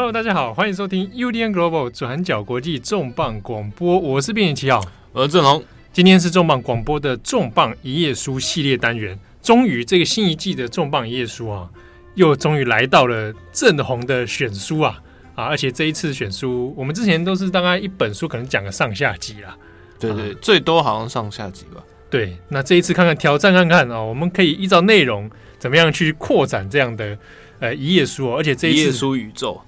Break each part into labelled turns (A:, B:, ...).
A: Hello，大家好，欢迎收听 UDN Global 转角国际重磅广播，我是编辑七号，
B: 我是郑红。
A: 今天是重磅广播的重磅一页书系列单元，终于这个新一季的重磅一页书啊，又终于来到了正红的选书啊啊！而且这一次选书，我们之前都是大概一本书可能讲个上下集啦，
B: 对对，啊、最多好像上下集吧。
A: 对，那这一次看看挑战看看啊，我们可以依照内容怎么样去扩展这样的呃一页书哦，而且这一次
B: 一页书宇宙。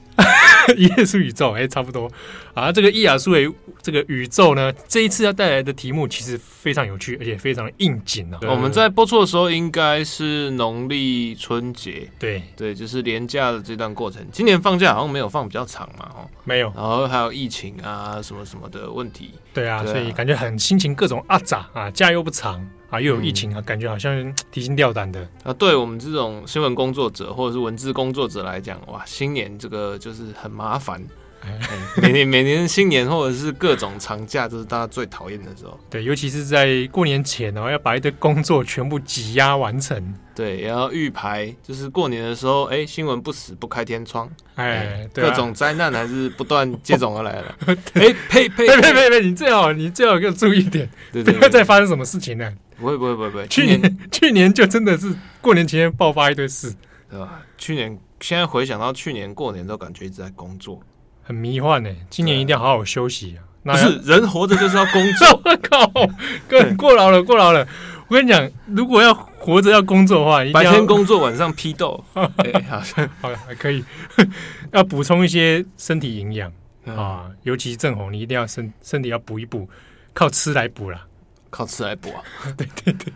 A: 一页书宇宙，哎、欸，差不多啊。这个伊亚苏维这个宇宙呢，这一次要带来的题目其实非常有趣，而且非常应景啊。
B: 我们在播出的时候应该是农历春节，
A: 对
B: 对，就是连假的这段过程。今年放假好像没有放比较长嘛，哦，
A: 没有。
B: 然后还有疫情啊，什么什么的问题。
A: 对啊，对啊，所以感觉很心情各种阿杂啊，假又不长。啊，又有疫情啊，嗯、感觉好像提心吊胆的
B: 啊。对我们这种新闻工作者或者是文字工作者来讲，哇，新年这个就是很麻烦。哎、每年每年新年或者是各种长假，都是大家最讨厌的时候。
A: 对，尤其是在过年前哦，要把一堆工作全部挤压完成。
B: 对，也要预排，就是过年的时候，哎，新闻不死不开天窗，
A: 哎，
B: 各种灾难还是不断接踵而来了。哎，
A: 呸呸呸呸呸呸！你最好你最好给我注意一点，不要再发生什么事情了。
B: 不会不会不会不会，
A: 去年 去年就真的是过年期间爆发一堆事，
B: 对吧？去年现在回想到去年过年都感觉一直在工作，
A: 很迷幻呢。今年一定要好好休息啊！
B: 不是人活着就是要工作，
A: 我 靠，过过劳了过劳了。我跟你讲，如果要活着要工作的话，
B: 白天工作晚上批斗，哎，好像
A: 好还可以，要补充一些身体营养啊，尤其是郑红，你一定要身身体要补一补，靠吃来补啦。
B: 靠吃来补啊！
A: 对对对，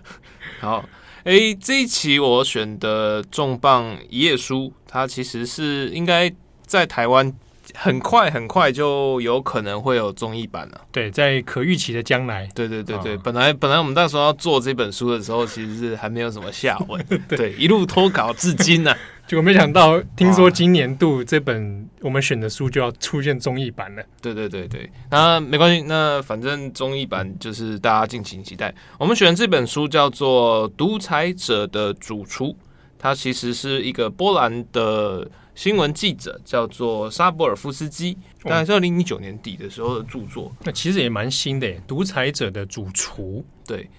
B: 好，哎、欸，这一期我选的重磅一页书，它其实是应该在台湾很快很快就有可能会有综艺版了。
A: 对，在可预期的将来。
B: 对对对对，哦、本来本来我们那时候要做这本书的时候，其实是还没有什么下文，对，对，一路拖稿至今呢、啊。
A: 结果没想到，听说今年度这本我们选的书就要出现综艺版了。
B: 对对对对，那没关系，那反正综艺版就是大家敬请期待。我们选的这本书叫做《独裁者的主厨》，它其实是一个波兰的新闻记者，叫做沙博尔夫斯基，大概是二零一九年底的时候的著作。
A: 那其实也蛮新的，《独裁者的主厨》
B: 对。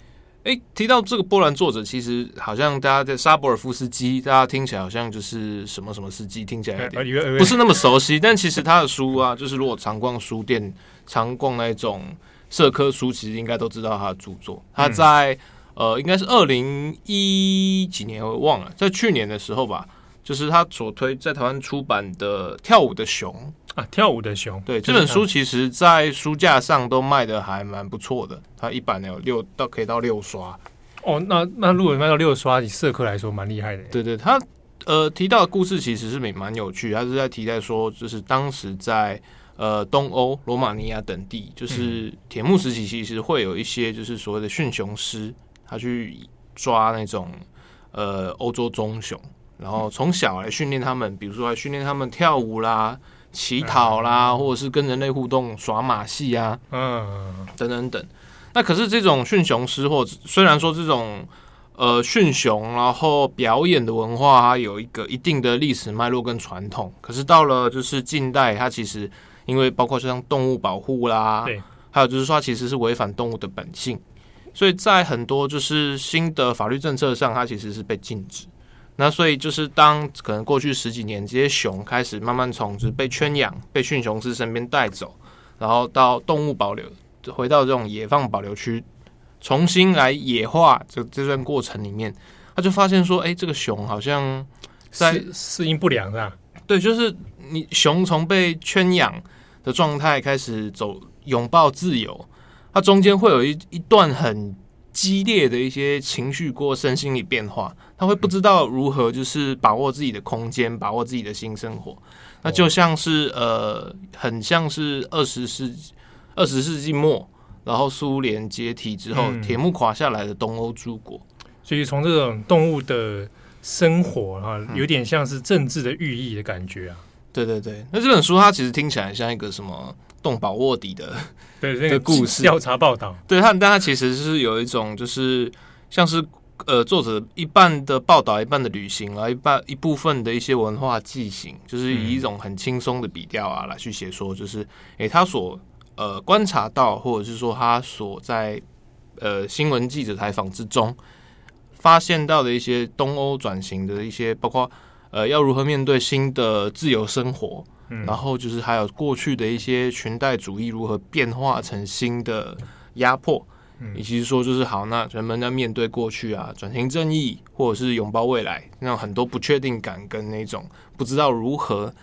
B: 哎，提到这个波兰作者，其实好像大家在沙博尔夫斯基，大家听起来好像就是什么什么斯基，听起来有点不是那么熟悉。但其实他的书啊，就是如果常逛书店、常逛那种社科书，其实应该都知道他的著作。他在呃，应该是二零一几年，我忘了，在去年的时候吧，就是他所推在台湾出版的《跳舞的熊》。
A: 啊，跳舞的熊，
B: 对，这本书其实，在书架上都卖的还蛮不错的。它一版有六到可以到六刷
A: 哦。那那如果卖到六刷，以社科来说蛮厉害的。
B: 对对，他呃提到的故事其实是蛮蛮有趣。他是在提到说，就是当时在呃东欧罗马尼亚等地，就是铁幕时期，其实会有一些就是所谓的驯熊师，他去抓那种呃欧洲棕熊，然后从小来训练他们，比如说来训练他们跳舞啦。乞讨啦，或者是跟人类互动、耍马戏啊，嗯，等等等。那可是这种驯熊师，或者虽然说这种呃驯熊然后表演的文化，它有一个一定的历史脉络跟传统。可是到了就是近代，它其实因为包括像动物保护啦，对，还有就是说它其实是违反动物的本性，所以在很多就是新的法律政策上，它其实是被禁止。那所以就是当可能过去十几年，这些熊开始慢慢从就是被圈养、被驯熊师身边带走，然后到动物保留，回到这种野放保留区，重新来野化这这段过程里面，他就发现说，哎，这个熊好像在适
A: 适应不良啊。
B: 对，就是你熊从被圈养的状态开始走拥抱自由，它中间会有一一段很激烈的一些情绪过身心理变化，他会不知道如何就是把握自己的空间，把握自己的新生活。那就像是呃，很像是二十世纪二十世纪末，然后苏联解体之后，铁幕垮下来的东欧诸国。
A: 所以从这种动物的生活啊，有点像是政治的寓意的感觉啊。
B: 对对对，那这本书它其实听起来像一个什么？动保卧底的
A: 对那个故事。调查报道，
B: 对它，但它其实是有一种就是像是呃作者一半的报道，一半的旅行啊，一半一部分的一些文化记行，就是以一种很轻松的笔调啊来去写说，就是诶、欸、他所呃观察到，或者是说他所在呃新闻记者采访之中发现到的一些东欧转型的一些，包括呃要如何面对新的自由生活。嗯、然后就是还有过去的一些裙带主义如何变化成新的压迫，嗯、以及说就是好，那人们在面对过去啊，转型正义，或者是拥抱未来，那种很多不确定感跟那种不知道如何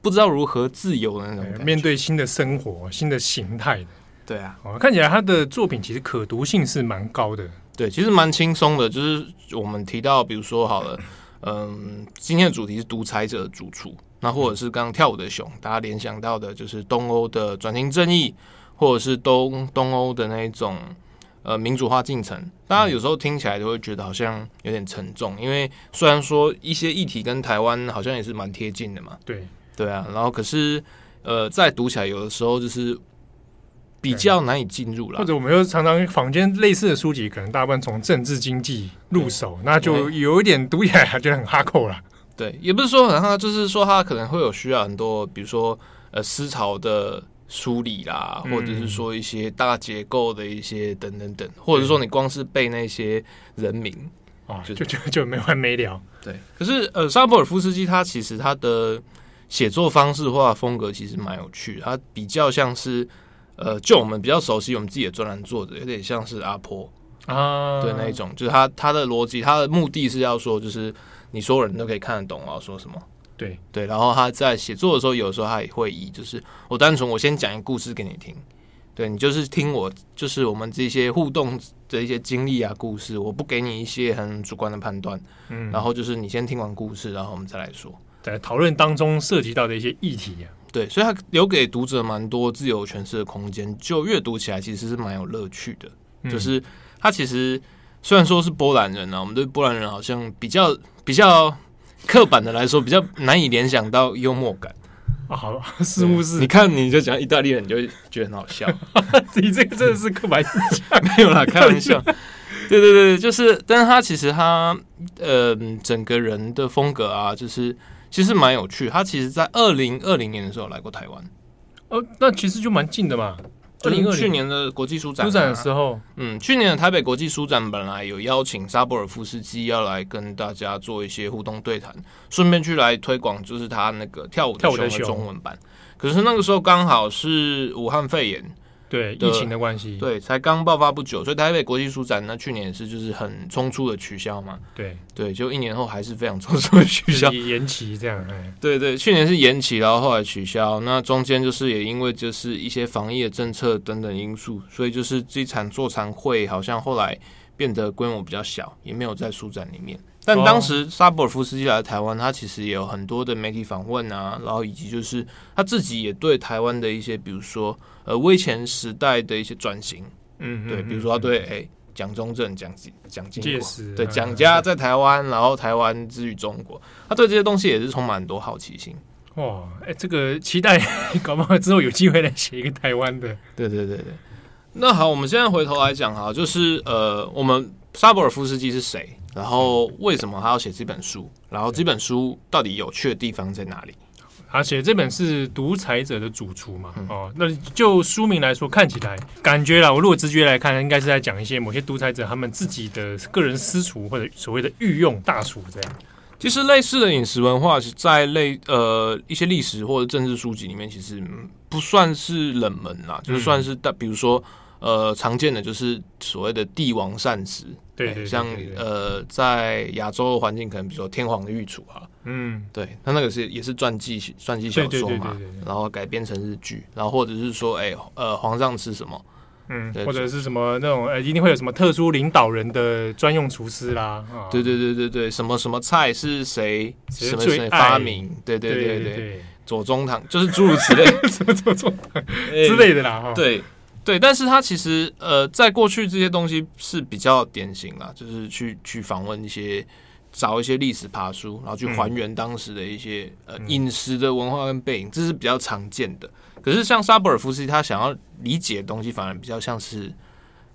B: 不知道如何自由的那种
A: 面对新的生活、新的形态的。
B: 对啊，
A: 哦，看起来他的作品其实可读性是蛮高的。
B: 对，其实蛮轻松的，就是我们提到，比如说好了，嗯，今天的主题是独裁者的主厨。那或者是刚刚跳舞的熊，大家联想到的就是东欧的转型正义，或者是东东欧的那一种呃民主化进程。大家有时候听起来都会觉得好像有点沉重，因为虽然说一些议题跟台湾好像也是蛮贴近的嘛。
A: 对
B: 对啊，然后可是呃，在读起来有的时候就是比较难以进入了。
A: 或者我们又常常坊间类似的书籍，可能大部分从政治经济入手，那就有一点读起来觉得很哈扣了。
B: 对，也不是说很哈就是说他可能会有需要很多，比如说呃思潮的梳理啦，或者是说一些大结构的一些等等等，或者是说你光是背那些人名
A: 啊，就就就没完没了。
B: 对，可是呃沙波尔夫斯基他其实他的写作方式或风格其实蛮有趣的，他比较像是呃就我们比较熟悉我们自己的专栏作者，有点像是阿坡啊，对那一种，就是他他的逻辑，他的目的是要说就是。你所有人都可以看得懂我要说什么，
A: 对。
B: 对。然后他在写作的时候，有时候他也会以就是我单纯我先讲一个故事给你听，对你就是听我就是我们这些互动的一些经历啊故事，我不给你一些很主观的判断，嗯，然后就是你先听完故事，然后我们再来说，
A: 在讨论当中涉及到的一些议题啊，
B: 对，所以他留给读者蛮多自由诠释的空间，就阅读起来其实是蛮有乐趣的，嗯、就是他其实。虽然说是波兰人呢、啊，我们对波兰人好像比较比较刻板的来说，比较难以联想到幽默感
A: 啊。好，似乎是。
B: 你看，你就讲意大利人，你就会觉得很好笑。
A: 你这个真的是刻板印象，
B: 没有啦，开玩笑。对对对，就是，但是他其实他呃，整个人的风格啊，就是其实蛮有趣。他其实，在二零二零年的时候来过台湾，
A: 哦，那其实就蛮近的嘛。
B: 二零二去年的国际书展，啊，
A: 书展的时候，
B: 嗯，去年的台北国际书展本来有邀请沙博尔夫斯基要来跟大家做一些互动对谈，顺便去来推广，就是他那个跳舞的熊的中文版。可是那个时候刚好是武汉肺炎。
A: 对疫情的关系，
B: 对，才刚爆发不久，所以台北国际书展那去年也是就是很匆促的取消嘛。
A: 对
B: 对，就一年后还是非常匆促的取消，
A: 延期这样。
B: 哎对对，去年是延期，然后后来取消。那中间就是也因为就是一些防疫的政策等等因素，所以就是这场座谈会好像后来变得规模比较小，也没有在书展里面。但当时沙博尔夫斯基来台湾，他其实也有很多的媒体访问啊，然后以及就是他自己也对台湾的一些，比如说呃威权时代的一些转型，嗯，对，比如说他对哎蒋中正、蒋蒋经国，对蒋家在台湾，然后台湾之于中国，他对这些东西也是充满很多好奇心。
A: 哇，哎，这个期待 搞不好之后有机会来写一个台湾的。
B: 对对对对，那好，我们现在回头来讲哈，就是呃，我们沙博尔夫斯基是谁？然后为什么他要写这本书？然后这本书到底有趣的地方在哪里？
A: 他写这本是《独裁者的主厨》嘛？嗯、哦，那就书名来说，看起来感觉啦，我如果直觉来看，应该是在讲一些某些独裁者他们自己的个人私厨或者所谓的御用大厨这样。
B: 其实类似的饮食文化是在类呃一些历史或者政治书籍里面，其实不算是冷门啦，就是算是大，比如说。呃，常见的就是所谓的帝王膳食，
A: 对，
B: 像呃，在亚洲的环境，可能比如说天皇的御厨啊，嗯，对，他那个是也是传记传记小说嘛，然后改编成日剧，然后或者是说，哎，呃，皇上吃什么，
A: 嗯，或者是什么那种呃，一定会有什么特殊领导人的专用厨师啦，啊，
B: 对对对对对，什么什么菜是谁？什么谁发明，对对对对，左宗棠就是诸如此类，
A: 什么左宗棠之类的啦，哈，
B: 对。对，但是他其实呃，在过去这些东西是比较典型啦，就是去去访问一些，找一些历史爬书，然后去还原当时的一些、嗯、呃饮食的文化跟背影，这是比较常见的。可是像沙博尔夫斯基他想要理解的东西，反而比较像是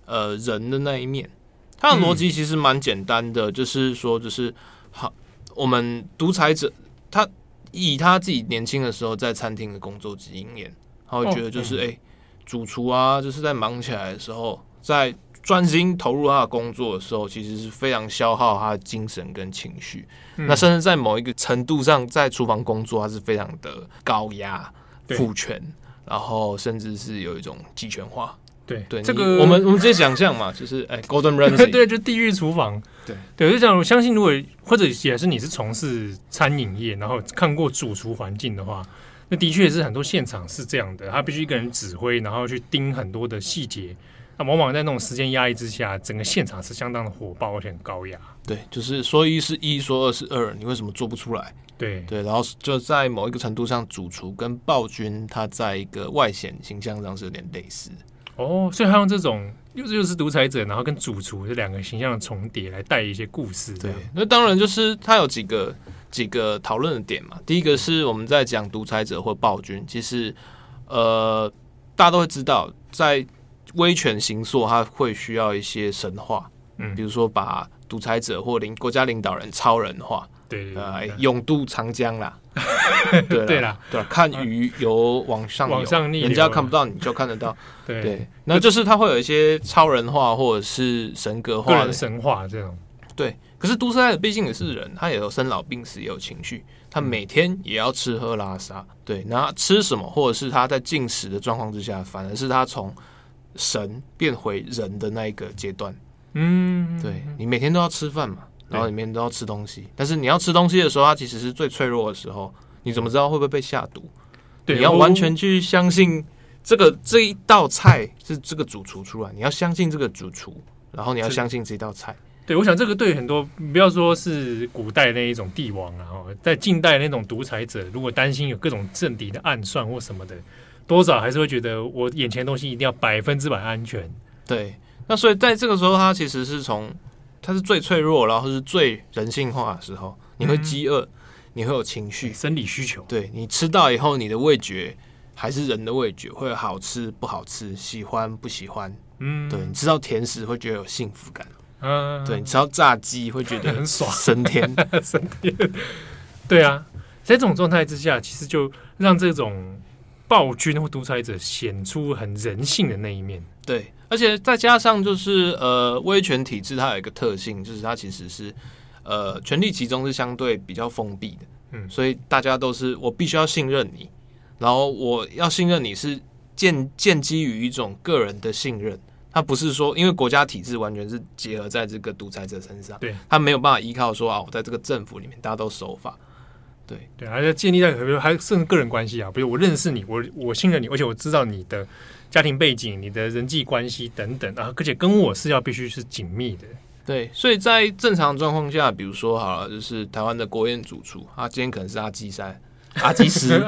B: 呃人的那一面，他的逻辑其实蛮简单的，嗯、就是说，就是好，我们独裁者他以他自己年轻的时候在餐厅的工作经验，他会觉得就是哎、哦嗯。欸，主厨啊，就是在忙起来的时候，在专心投入他的工作的时候，其实是非常消耗他的精神跟情绪。嗯、那甚至在某一个程度上，在厨房工作，他是非常的高压、父权，然后甚至是有一种集权化。
A: 对
B: 对，
A: 这个
B: 我们我们直接想象嘛，就是哎，Golden Ramsay，
A: 对，就地狱厨房。
B: 对
A: 对，就讲我相信，如果或者也是你是从事餐饮业，然后看过主厨环境的话，那的确是很多现场是这样的，他必须一个人指挥，然后去盯很多的细节。那往往在那种时间压力之下，整个现场是相当的火爆而且很高压。
B: 对，就是说一是一，说二是二，你为什么做不出来？
A: 对对，
B: 然后就在某一个程度上，主厨跟暴君他在一个外显形象上是有点类似。
A: 哦，所以他用这种又是又是独裁者，然后跟主厨这两个形象的重叠来带一些故事。
B: 对，那当然就是他有几个几个讨论的点嘛。第一个是我们在讲独裁者或暴君，其实呃，大家都会知道，在威权行塑，他会需要一些神话，嗯，比如说把独裁者或领国家领导人超人化。
A: 对，
B: 呃，勇渡长江啦，对
A: 对啦，
B: 对，看鱼游往上
A: 往上逆，
B: 人家看不到，你就看得到。
A: 对
B: 对，那就是他会有一些超人化或者是神格化的
A: 神话这种。
B: 对，可是独裁者毕竟也是人，他也有生老病死，也有情绪，他每天也要吃喝拉撒。对，那吃什么，或者是他在进食的状况之下，反而是他从神变回人的那一个阶段。嗯，对，你每天都要吃饭嘛。然后里面都要吃东西，但是你要吃东西的时候，它其实是最脆弱的时候。你怎么知道会不会被下毒？对，你要完全去相信这个这一道菜是这个主厨出来，你要相信这个主厨，然后你要相信这道菜。
A: 对，我想这个对很多不要说是古代那一种帝王啊，在近代那种独裁者，如果担心有各种政敌的暗算或什么的，多少还是会觉得我眼前的东西一定要百分之百安全。
B: 对，那所以在这个时候，他其实是从。它是最脆弱，然后是最人性化的时候。你会饥饿，嗯、你会有情绪、
A: 生理需求。
B: 对，你吃到以后，你的味觉还是人的味觉，会好吃不好吃，喜欢不喜欢。嗯，对，你吃到甜食会觉得有幸福感。嗯，对，你吃到炸鸡会觉得
A: 很爽，
B: 升天，
A: 升天。对啊，在这种状态之下，其实就让这种暴君或独裁者显出很人性的那一面。
B: 对。而且再加上就是呃，威权体制它有一个特性，就是它其实是呃，权力集中是相对比较封闭的，嗯，所以大家都是我必须要信任你，然后我要信任你是建建基于一种个人的信任，它不是说因为国家体制完全是结合在这个独裁者身上，
A: 对，
B: 他没有办法依靠说啊，我在这个政府里面大家都守法，对
A: 对，而且建立在比如还甚至个人关系啊，比如我认识你，我我信任你，而且我知道你的。家庭背景、你的人际关系等等啊，而且跟我是要必须是紧密的。
B: 对，所以在正常状况下，比如说好了，就是台湾的国宴主厨，他今天可能是阿基师、阿基师，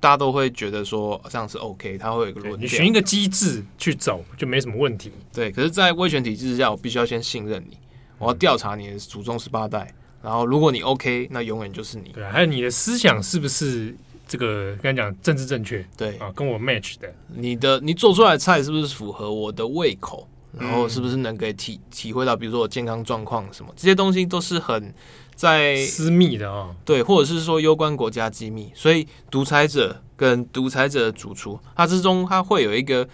B: 大家都会觉得说这样是 OK，他会有一个论点，
A: 你循一个机制去走就没什么问题。
B: 对，可是，在威权体制之下，我必须要先信任你，我要调查你的祖宗十八代，然后如果你 OK，那永远就是你。
A: 对啊，还有你的思想是不是？这个跟你讲政治正确，
B: 对
A: 啊，跟我 match 的，
B: 你的你做出来的菜是不是符合我的胃口？然后是不是能给体体会到，比如说我健康状况什么这些东西都是很在
A: 私密的啊，
B: 对，或者是说攸关国家机密。所以独裁者跟独裁者的主厨，它之中它会有一个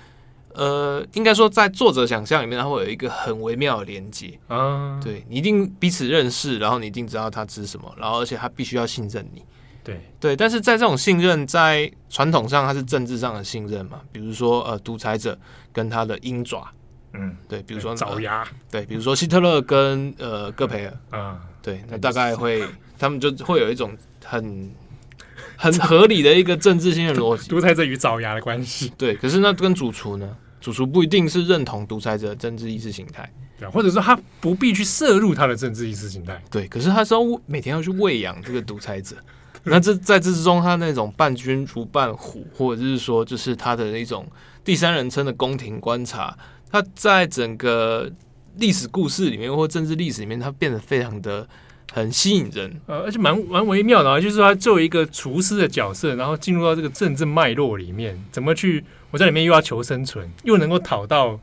B: 呃，应该说在作者想象里面，它会有一个很微妙的连接啊。对，你一定彼此认识，然后你一定知道他吃什么，然后而且他必须要信任你。
A: 对
B: 对，但是在这种信任，在传统上它是政治上的信任嘛？比如说呃，独裁者跟他的鹰爪，嗯，对，比如说
A: 爪牙，
B: 对，比如说希特勒跟呃戈培尔啊，对，那大概会 他们就会有一种很 很合理的一个政治性的逻辑，
A: 独裁者与爪牙的关系。
B: 对，可是那跟主厨呢？主厨不一定是认同独裁者的政治意识形态，
A: 对，或者说他不必去摄入他的政治意识形态，
B: 对，可是他是要每天要去喂养这个独裁者。那这在这之中，他那种伴君如伴虎，或者是说，就是他的那种第三人称的宫廷观察，他在整个历史故事里面或政治历史里面，它变得非常的很吸引人，
A: 呃，而且蛮蛮微妙的啊，就是说他作为一个厨师的角色，然后进入到这个政治脉络里面，怎么去我在里面又要求生存，又能够讨到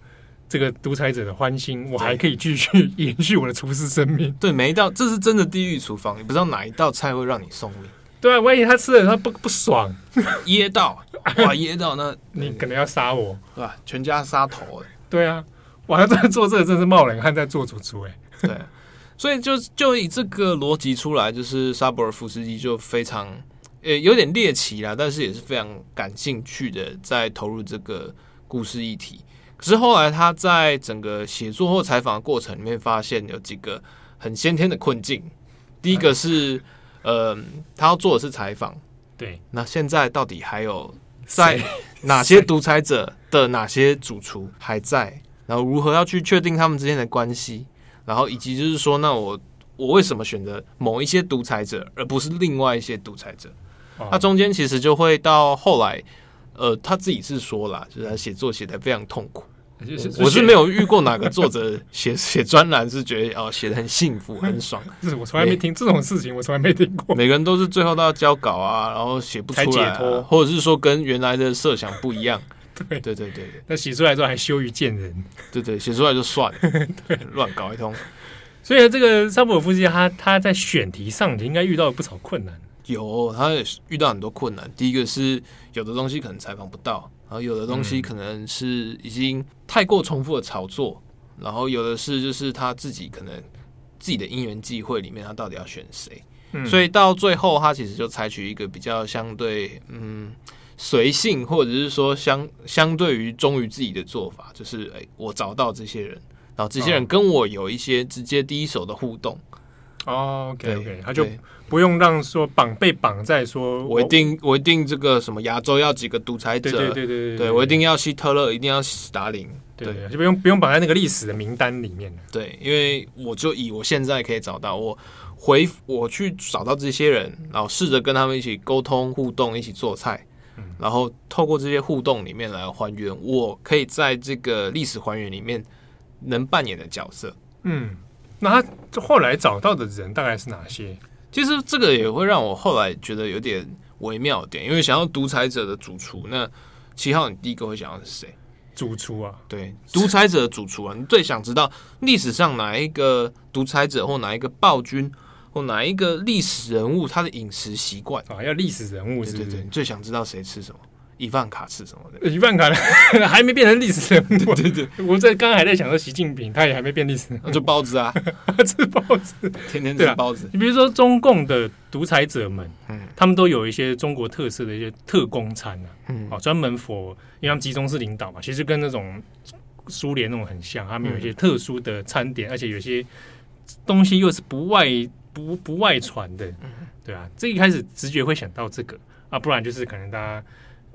A: 这个独裁者的欢心，我还可以继续延续我的厨师生命。
B: 对，每一道这是真的地狱厨房，你不知道哪一道菜会让你送命。
A: 对啊，万一他吃了他不不爽，
B: 噎到哇，噎到那
A: 你可能要杀我，
B: 对吧？全家杀头。
A: 对啊，我还在做这个，真是冒冷汗在做主厨哎。
B: 对，所以就就以这个逻辑出来，就是沙博尔夫斯基就非常呃有点猎奇啦，但是也是非常感兴趣的在投入这个故事议题。可是后来他在整个写作或采访的过程里面，发现有几个很先天的困境。第一个是。呃，他要做的是采访，
A: 对。
B: 那现在到底还有在哪些独裁者的哪些主厨还在？然后如何要去确定他们之间的关系？然后以及就是说，那我我为什么选择某一些独裁者，而不是另外一些独裁者？哦、他中间其实就会到后来，呃，他自己是说了，就是他写作写的非常痛苦。我是没有遇过哪个作者写写专栏是觉得哦写的很幸福很爽，
A: 是我从来没听这种事情，我从来没听过。
B: 每个人都是最后都要交稿啊，然后写不出来、啊，或者是说跟原来的设想不一样。对对对对，
A: 那写出来之后还羞于见人。
B: 对对，写出来就算了，乱搞一通。
A: 所以这个沙博尔夫斯基他他在选题上应该遇到了不少困难。
B: 有，他也遇到很多困难。第一个是有的东西可能采访不到。然后有的东西可能是已经太过重复的炒作，嗯、然后有的是就是他自己可能自己的因缘际会里面，他到底要选谁？嗯、所以到最后，他其实就采取一个比较相对嗯随性，或者是说相相对于忠于自己的做法，就是哎，我找到这些人，然后这些人跟我有一些直接第一手的互动。
A: 哦，OK OK，他就。不用让说绑被绑在说，
B: 我一定我一定这个什么亚洲要几个独裁者，
A: 对对对
B: 对我一定要希特勒，一定要斯大林，对，
A: 对，就不用不用绑在那个历史的名单里面。
B: 对，因为我就以我现在可以找到，我回我去找到这些人，然后试着跟他们一起沟通互动，一起做菜，然后透过这些互动里面来还原，我可以在这个历史还原里面能扮演的角色。
A: 嗯，那他后来找到的人大概是哪些？
B: 其实这个也会让我后来觉得有点微妙点，因为想要独裁者的主厨，那七号你第一个会想到是谁？
A: 主厨啊，
B: 对，独裁者的主厨啊，你最想知道历史上哪一个独裁者或哪一个暴君或哪一个历史人物他的饮食习惯
A: 啊？要历史人物是不是？
B: 对对对，你最想知道谁吃什么？伊万卡吃什么的？
A: 伊万卡 还没变成历史人物。
B: 对对，
A: 我在刚刚还在想说习近平，他也还没变历史人物。
B: 那就包子啊，
A: 吃包子，
B: 天天吃包子。
A: 你比如说中共的独裁者们，嗯，他们都有一些中国特色的一些特供餐啊，嗯，哦专门 for，因为他们集中式领导嘛，其实跟那种苏联那种很像，他们有一些特殊的餐点，而且有些东西又是不外不不外传的，对啊，这一开始直觉会想到这个啊，不然就是可能大家。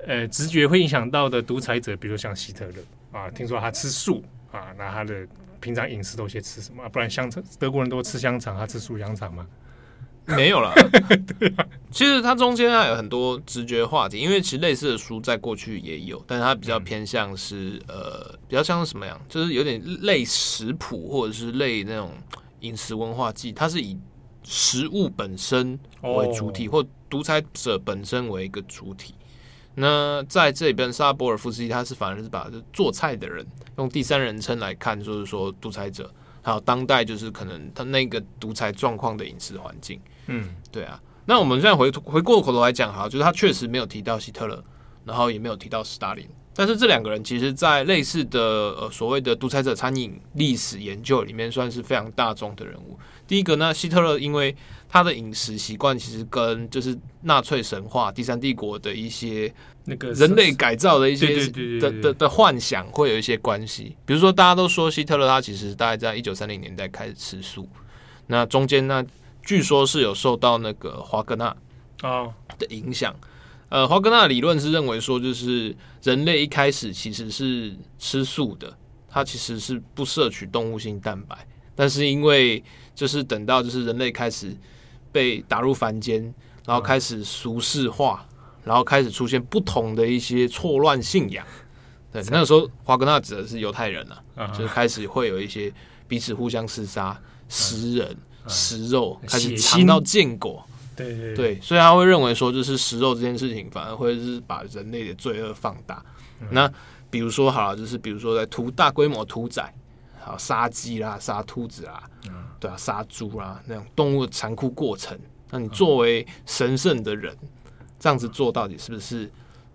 A: 呃，直觉会影响到的独裁者，比如像希特勒啊，听说他吃素啊，那他的平常饮食都些吃什么？不然香肠，德国人都吃香肠，他吃素香肠吗？
B: 没有啦。对啊，其实它中间还有很多直觉话题，因为其实类似的书在过去也有，但是它比较偏向是、嗯、呃，比较像是什么样？就是有点类食谱或者是类那种饮食文化记，它是以食物本身为主体，哦、或独裁者本身为一个主体。那在这里边，沙博尔夫斯基他是反而是把做菜的人用第三人称来看，就是说独裁者，还有当代就是可能他那个独裁状况的饮食环境。嗯，对啊。那我们现在回回过口头来讲，哈，就是他确实没有提到希特勒，然后也没有提到斯大林，但是这两个人其实，在类似的呃所谓的独裁者餐饮历史研究里面，算是非常大众的人物。第一个呢，希特勒因为他的饮食习惯其实跟就是纳粹神话、第三帝国的一些那个人类改造的一些的的的幻想会有一些关系。比如说，大家都说希特勒他其实大概在一九三零年代开始吃素，那中间呢，据说是有受到那个华格纳啊的影响。呃，华格纳理论是认为说，就是人类一开始其实是吃素的，它其实是不摄取动物性蛋白，但是因为就是等到就是人类开始。被打入凡间，然后开始俗世化，然后开始出现不同的一些错乱信仰。对，那个时候华格纳指的是犹太人了，啊，就是开始会有一些彼此互相厮杀、食人、食肉，开始尝到禁果。对对对，所以他会认为说，就是食肉这件事情，反而会是把人类的罪恶放大。那比如说好了，就是比如说在屠大规模屠宰，好杀鸡啦、杀兔子啦，嗯、对啊，杀猪啦那种动物的残酷过程，那你作为神圣的人，这样子做到底是不是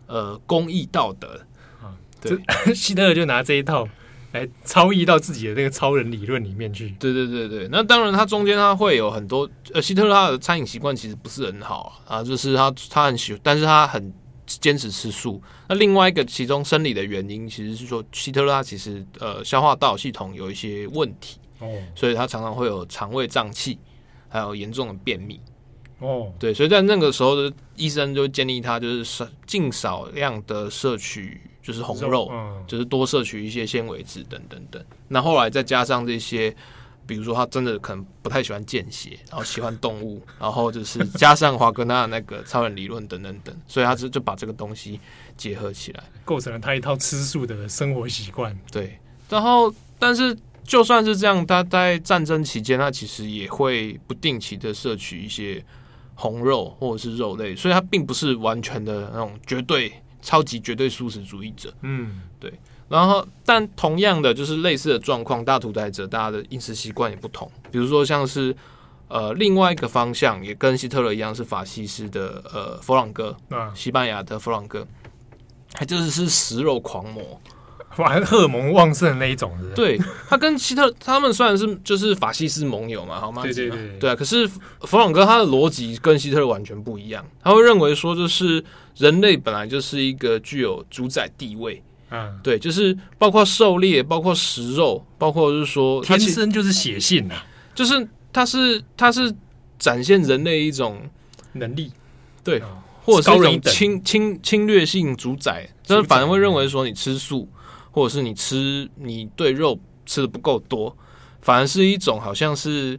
B: 呃公益道德？
A: 啊，对，希特勒就拿这一套。来超译到自己的那个超人理论里面去。
B: 对对对对，那当然，他中间他会有很多呃，希特勒他的餐饮习惯其实不是很好啊，就是他他很喜，但是他很坚持吃素。那另外一个其中生理的原因，其实是说希特勒他其实呃消化道系统有一些问题哦，所以他常常会有肠胃胀气，还有严重的便秘哦。对，所以在那个时候的医生就建议他就是少尽少量的摄取。就是红肉，嗯、就是多摄取一些纤维质等等等。那后来再加上这些，比如说他真的可能不太喜欢见血，然后喜欢动物，然后就是加上华格纳那个超人理论等等等，所以他就就把这个东西结合起来，
A: 构成了他一套吃素的生活习惯。
B: 对，然后但是就算是这样，他在战争期间，他其实也会不定期的摄取一些红肉或者是肉类，所以他并不是完全的那种绝对。超级绝对素食主义者，嗯，对。然后，但同样的，就是类似的状况，大屠宰者大家的饮食习惯也不同。比如说，像是呃另外一个方向，也跟希特勒一样是法西斯的呃佛朗哥，啊，西班牙的佛朗哥，他就是是食肉狂魔。
A: 哇，荷尔蒙旺盛的那一种
B: 对，他跟希特他们虽然是就是法西斯盟友嘛，好吗？对对对，对。啊。可是弗朗哥他的逻辑跟希特勒完全不一样，他会认为说，就是人类本来就是一个具有主宰地位，嗯，对，就是包括狩猎，包括食肉，包括就是说
A: 天生就是血性啊，
B: 就是他是他是展现人类一种
A: 能力，
B: 对，或者是一种侵侵侵略性主宰，但是反而会认为说你吃素。或者是你吃你对肉吃的不够多，反而是一种好像是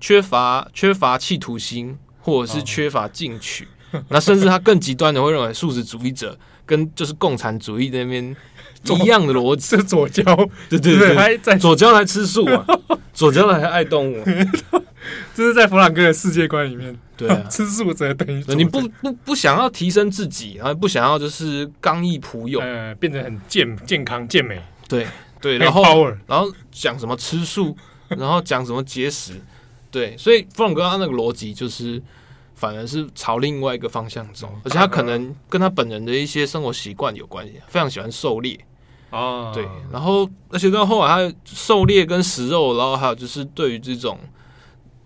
B: 缺乏缺乏企图心，或者是缺乏进取。哦、那甚至他更极端的会认为素食主义者跟就是共产主义那边 一样的逻辑，
A: 左交，
B: 对对对，还在左交来吃素啊，左交来爱动物，
A: 这是在弗朗哥的世界观里面。
B: 对啊，
A: 吃素者等于
B: 你不不不想要提升自己，然后不想要就是刚毅朴勇，
A: 呃，变得很健健康健美，
B: 对对，然后然后讲什么吃素，然后讲什么节食，对，所以弗朗哥他那个逻辑就是反而是朝另外一个方向走，而且他可能跟他本人的一些生活习惯有关系，非常喜欢狩猎。啊，对，然后而且到后来他狩猎跟食肉，然后还有就是对于这种。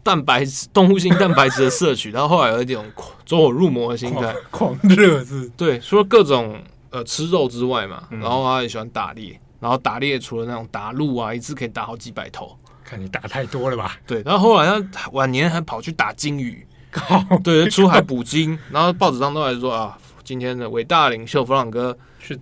B: 蛋白质、动物性蛋白质的摄取，然后后来有一种走火入魔的心态，
A: 狂热是。
B: 对，除了各种呃吃肉之外嘛，嗯、然后他也喜欢打猎，然后打猎除了那种打鹿啊，一次可以打好几百头，
A: 看你打太多了吧？
B: 对，然后后来他晚年还跑去打鲸鱼，靠，对，出海捕鲸，然后报纸上都还说啊，今天的伟大领袖弗朗哥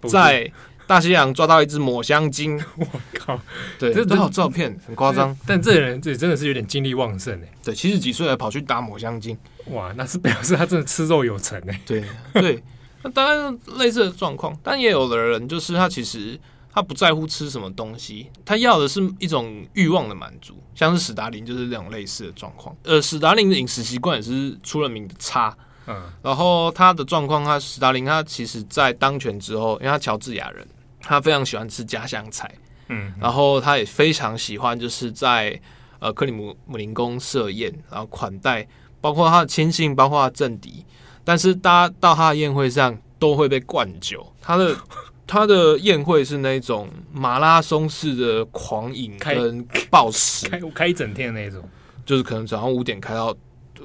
B: 在。大西洋抓到一只抹香鲸，我靠！对，这都好照片，很夸张。
A: 但这个人这真的是有点精力旺盛哎。
B: 对，七十几岁还跑去打抹香鲸，
A: 哇，那是表示他真的吃肉有成哎。
B: 对对，那当然类似的状况，但也有的人就是他其实他不在乎吃什么东西，他要的是一种欲望的满足，像是史达林就是这种类似的状况。呃，史达林的饮食习惯也是出了名的差。嗯，然后他的状况，他史达林他其实在当权之后，因为他乔治亚人。他非常喜欢吃家乡菜，嗯，然后他也非常喜欢就是在呃克里姆姆林宫设宴，然后款待包括他的亲信，包括他的政敌。但是大家到他的宴会上都会被灌酒，他的 他的宴会是那种马拉松式的狂饮跟暴食，
A: 开开一整天的那种，
B: 就是可能早上五点开到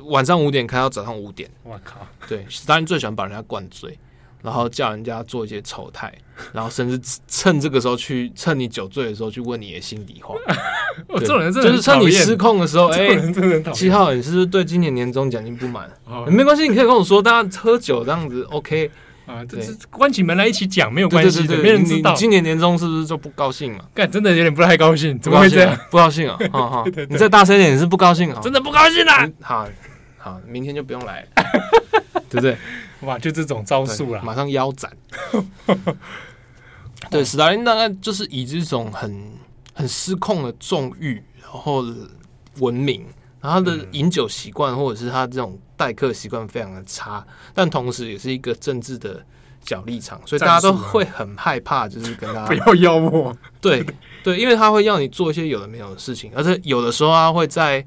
B: 晚上五点，开到早上五点。
A: 我靠，
B: 对，史达林最喜欢把人家灌醉。然后叫人家做一些丑态，然后甚至趁这个时候去趁你酒醉的时候去问你的心底话。
A: 哦，这种人
B: 就是趁你失控的时候，哎，七号，你是不是对今年年终奖金不满？哦，没关系，你可以跟我说，大家喝酒这样子，OK
A: 啊，这是关起门来一起讲，没有关系的，没人知道。
B: 今年年终是不是就不高兴嘛？
A: 干，真的有点不太高兴，怎么会这样？
B: 不高兴啊？好好，你再大声一点，你是不高兴啊？
A: 真的不高兴啊？
B: 好好，明天就不用来，对不对？
A: 哇，就这种招数了，
B: 马上腰斩。对，斯大林大概就是以这种很很失控的纵欲，然后闻名，然后他的饮酒习惯或者是他这种待客习惯非常的差，但同时也是一个政治的角力场，所以大家都会很害怕，就是跟他
A: 不要邀我。
B: 对对，因为他会要你做一些有的没有的事情，而且有的时候他会在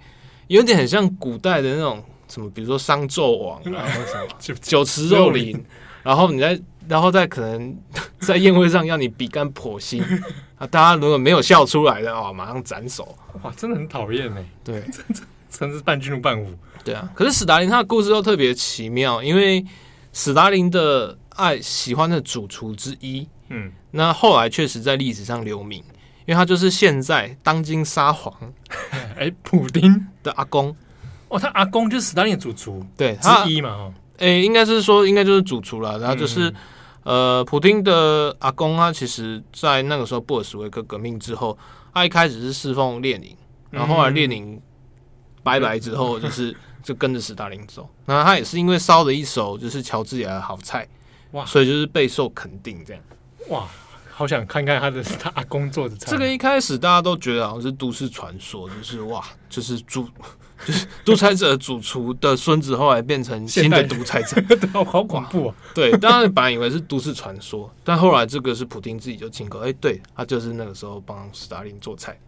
B: 有点很像古代的那种什么，比如说商纣王啊，或什么 酒酒池肉林，然后你在然后再可能 在宴会上要你比干剖心 啊，大家如果没有笑出来的哦，马上斩首。
A: 哇，真的很讨厌哎。
B: 对。
A: 真是半巨怒半武，
B: 对啊。可是史达林他的故事又特别奇妙，因为史达林的爱喜欢的主厨之一，嗯，那后来确实在历史上留名，因为他就是现在当今沙皇，
A: 哎，普丁
B: 的阿公。
A: 哦，他阿公就是史达林的主厨，
B: 对，
A: 之一嘛，哦，
B: 哎，应该是说应该就是主厨了。然后就是、嗯、呃，普丁的阿公，他其实在那个时候布尔什维克革命之后，他一开始是侍奉列宁，然后后来列宁。拜拜之后，就是就跟着斯大林走。那他也是因为烧了一手就是乔治亚的好菜，哇，所以就是备受肯定这样。
A: 哇，好想看看他的他阿公做的菜。
B: 这个一开始大家都觉得好像是都市传说，就是哇，就是主就 是独裁者主厨的孙子，后来变成新的独裁者，
A: 好恐怖啊！
B: 对，当然本来以为是都市传说，但后来这个是普丁自己就亲口，哎，对他就是那个时候帮斯大林做菜。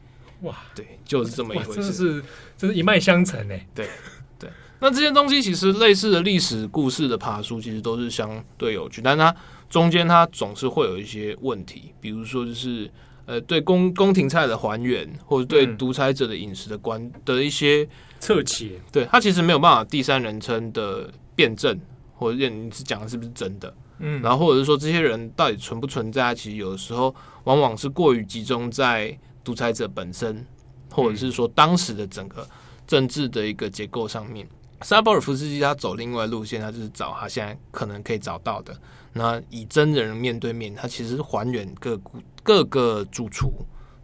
A: 哇，
B: 对，就是这么一回事，
A: 这是这是一脉相承哎。
B: 对对，那这些东西其实类似的历史故事的爬书，其实都是相对有趣，但它中间它总是会有一些问题，比如说就是呃对宫宫廷菜的还原，或者对独裁者的饮食的观的一些
A: 侧写，
B: 对他其实没有办法第三人称的辩证，或者你是讲的是不是真的，嗯，然后或者是说这些人到底存不存在，其实有的时候往往是过于集中在。独裁者本身，或者是说当时的整个政治的一个结构上面，沙博尔夫斯基他走另外路线，他就是找他现在可能可以找到的，那以真人面对面，他其实还原各各个主厨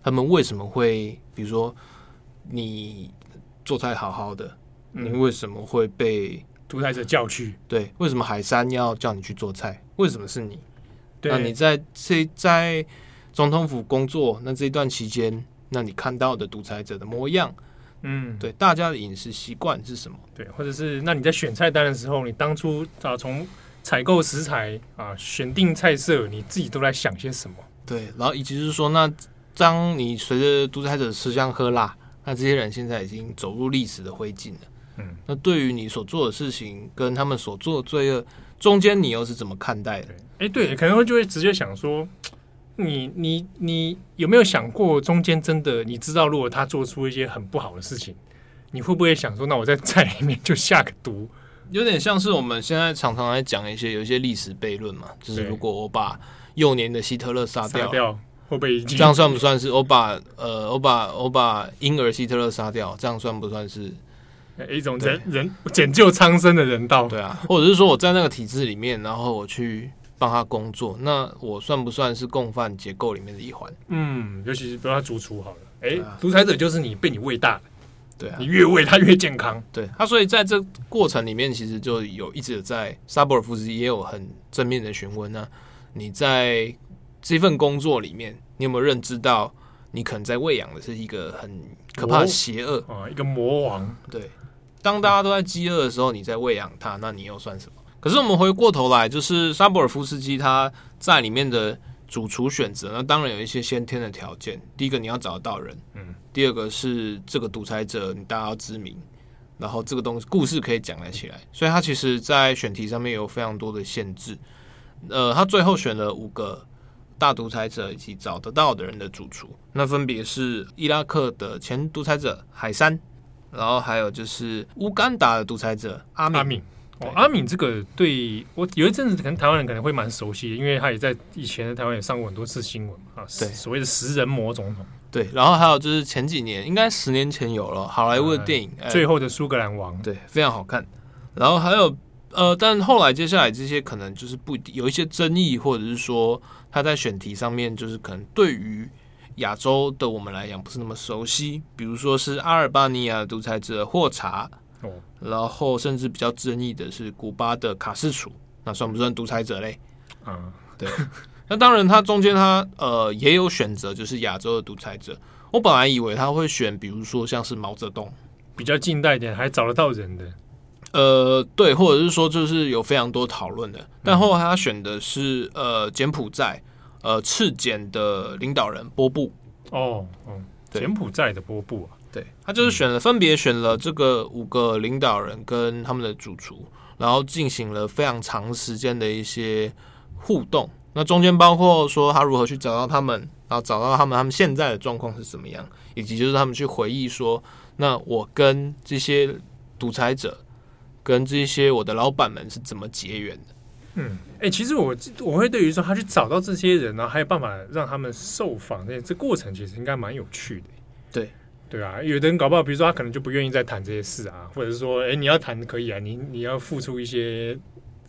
B: 他们为什么会，比如说你做菜好好的，你为什么会被
A: 独裁者叫去？
B: 对，为什么海山要叫你去做菜？为什么是你？那你在这在。总统府工作，那这一段期间，那你看到的独裁者的模样，嗯，对，大家的饮食习惯是什么？
A: 对，或者是那你在选菜单的时候，你当初啊从采购食材啊选定菜色，你自己都在想些什么？
B: 对，然后以及是说，那当你随着独裁者吃香喝辣，那这些人现在已经走入历史的灰烬了，嗯，那对于你所做的事情跟他们所做的罪恶中间，你又是怎么看待的？
A: 哎，对，可能会就会直接想说。你你你有没有想过，中间真的你知道，如果他做出一些很不好的事情，你会不会想说，那我在菜里面就下个毒？
B: 有点像是我们现在常常来讲一些有一些历史悖论嘛，就是如果我把幼年的希特勒杀掉，
A: 掉会不会这
B: 样算不算是我把呃我把我把婴儿希特勒杀掉，这样算不算是
A: 一种人人拯救苍生的人道？
B: 对啊，或者是说我在那个体制里面，然后我去。帮他工作，那我算不算是共犯结构里面的一环？
A: 嗯，尤其是比如他主厨好了，哎、欸，独、啊、裁者就是你被你喂大的，
B: 对啊，
A: 你越喂它越健康，
B: 对他，所以在这过程里面，其实就有一直在沙博尔夫斯基也有很正面的询问呢。你在这份工作里面，你有没有认知到你可能在喂养的是一个很可怕的邪恶
A: 啊，一个魔王？
B: 对，当大家都在饥饿的时候，你在喂养它，那你又算什么？可是我们回过头来，就是沙博尔夫斯基他在里面的主厨选择，那当然有一些先天的条件。第一个你要找得到人，嗯，第二个是这个独裁者你大家要知名，然后这个东西故事可以讲得起来。所以他其实，在选题上面有非常多的限制。呃，他最后选了五个大独裁者以及找得到的人的主厨，那分别是伊拉克的前独裁者海山，然后还有就是乌干达的独裁者阿敏。阿敏
A: 哦，阿敏这个对我有一阵子可能台湾人可能会蛮熟悉的，因为他也在以前的台湾也上过很多次新闻啊。对，所谓的食人魔总统。
B: 对，然后还有就是前几年，应该十年前有了好莱坞的电影《
A: 最后的苏格兰王》，
B: 对，非常好看。然后还有呃，但后来接下来这些可能就是不有一些争议，或者是说他在选题上面就是可能对于亚洲的我们来讲不是那么熟悉，比如说是阿尔巴尼亚独裁者霍查。哦，然后甚至比较争议的是古巴的卡斯楚，那算不算独裁者嘞？嗯，对。那当然，他中间他呃也有选择，就是亚洲的独裁者。我本来以为他会选，比如说像是毛泽东，
A: 比较近代一点，还找得到人的。
B: 呃，对，或者是说就是有非常多讨论的，但后来他选的是呃柬埔寨呃赤柬的领导人波布。
A: 哦，嗯，柬埔寨的波布啊，
B: 对，他就是选了，分别选了这个五个领导人跟他们的主厨，然后进行了非常长时间的一些互动。那中间包括说他如何去找到他们，然后找到他们他们现在的状况是怎么样，以及就是他们去回忆说，那我跟这些独裁者。跟这些我的老板们是怎么结缘的？
A: 嗯，哎、欸，其实我我会对于说他去找到这些人呢，还有办法让他们受访，这这过程其实应该蛮有趣的。
B: 对
A: 对啊，有的人搞不好，比如说他可能就不愿意再谈这些事啊，或者是说，哎、欸，你要谈可以啊，你你要付出一些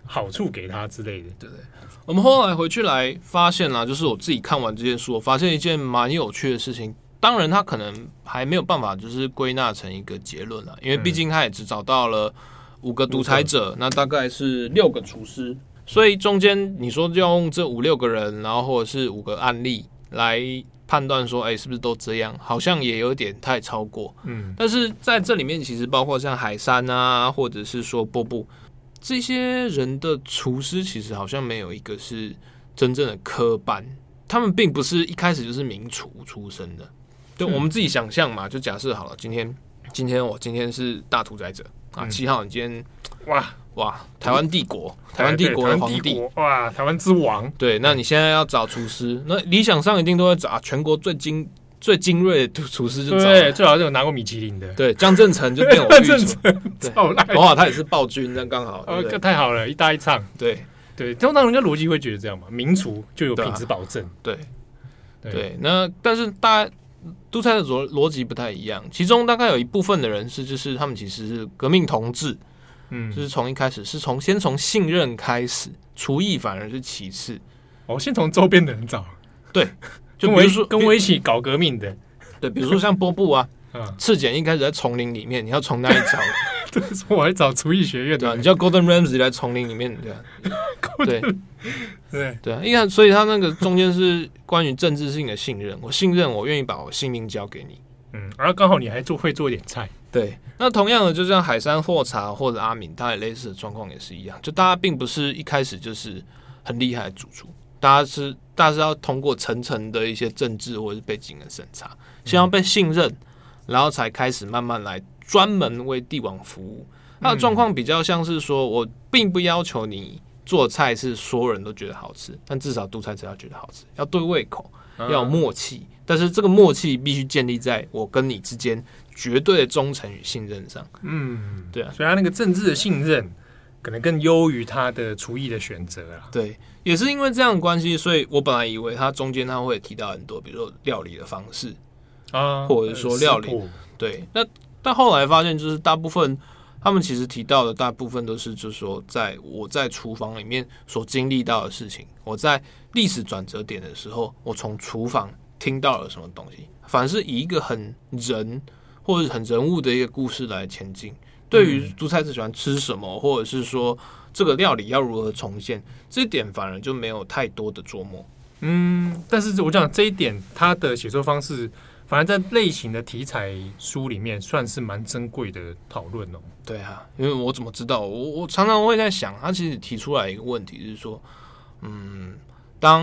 A: 好处给他之类的，对不对？
B: 我们后来回去来发现啦，就是我自己看完这件书，我发现一件蛮有趣的事情。当然，他可能还没有办法就是归纳成一个结论了，因为毕竟他也只找到了。五个独裁者，那大概是六个厨师，所以中间你说要用这五六个人，然后或者是五个案例来判断说，哎，是不是都这样？好像也有点太超过。嗯，但是在这里面，其实包括像海山啊，或者是说波布这些人的厨师，其实好像没有一个是真正的科班，他们并不是一开始就是名厨出身的。就我们自己想象嘛，就假设好了，今天今天我今天是大屠宰者。啊，七号，你今天哇哇，台湾帝国，台湾帝国的皇帝，
A: 哇，台湾之王。
B: 对，那你现在要找厨师，那理想上一定都会找全国最精最精锐的厨师，就找
A: 对，最好是有拿过米其林的。
B: 对，江振成就变我御厨，
A: 对，
B: 哇，他也是暴君，这样刚好，
A: 哦，太好了，一搭一唱。
B: 对
A: 对，通常人家逻辑会觉得这样嘛，名厨就有品质保证。
B: 对对，那但是大家。独裁的逻逻辑不太一样，其中大概有一部分的人是，就是他们其实是革命同志，嗯，就是从一开始是从先从信任开始，厨艺反而是其次。
A: 哦，先从周边的人找，
B: 对，
A: 就比如说跟我一起搞革命的，
B: 对，比如说像波布啊，赤柬一开始在丛林里面，你要从哪里找？
A: 对，我还找厨艺学院的，
B: 你叫 Golden Ramsay 来丛林里面，对对。
A: 对
B: 对啊，你看，所以他那个中间是关于政治性的信任，我信任，我愿意把我性命交给你。
A: 嗯，而刚好你还做会做一点菜。
B: 对，那同样的，就像海山霍茶或者阿敏，他也类似的状况也是一样，就大家并不是一开始就是很厉害的主厨，大家是大家是要通过层层的一些政治或者是背景的审查，先要被信任，然后才开始慢慢来专门为帝王服务。他的状况比较像是说，我并不要求你。做菜是所有人都觉得好吃，但至少独裁者要觉得好吃，要对胃口，要有默契。但是这个默契必须建立在我跟你之间绝对的忠诚与信任上。嗯，对啊，
A: 所以他那个政治的信任可能更优于他的厨艺的选择啊。
B: 对，也是因为这样的关系，所以我本来以为他中间他会提到很多，比如说料理的方式啊，或者说料理。对，那但后来发现，就是大部分。他们其实提到的大部分都是，就是说，在我在厨房里面所经历到的事情，我在历史转折点的时候，我从厨房听到了什么东西。反而是以一个很人或者很人物的一个故事来前进。对于独裁者喜欢吃什么，或者是说这个料理要如何重现，这一点反而就没有太多的琢磨。
A: 嗯，但是我讲这一点，他的写作方式。反而，在类型的题材书里面，算是蛮珍贵的讨论哦。
B: 对啊，因为我怎么知道？我我常常会在想，他其实提出来一个问题，就是说，嗯，当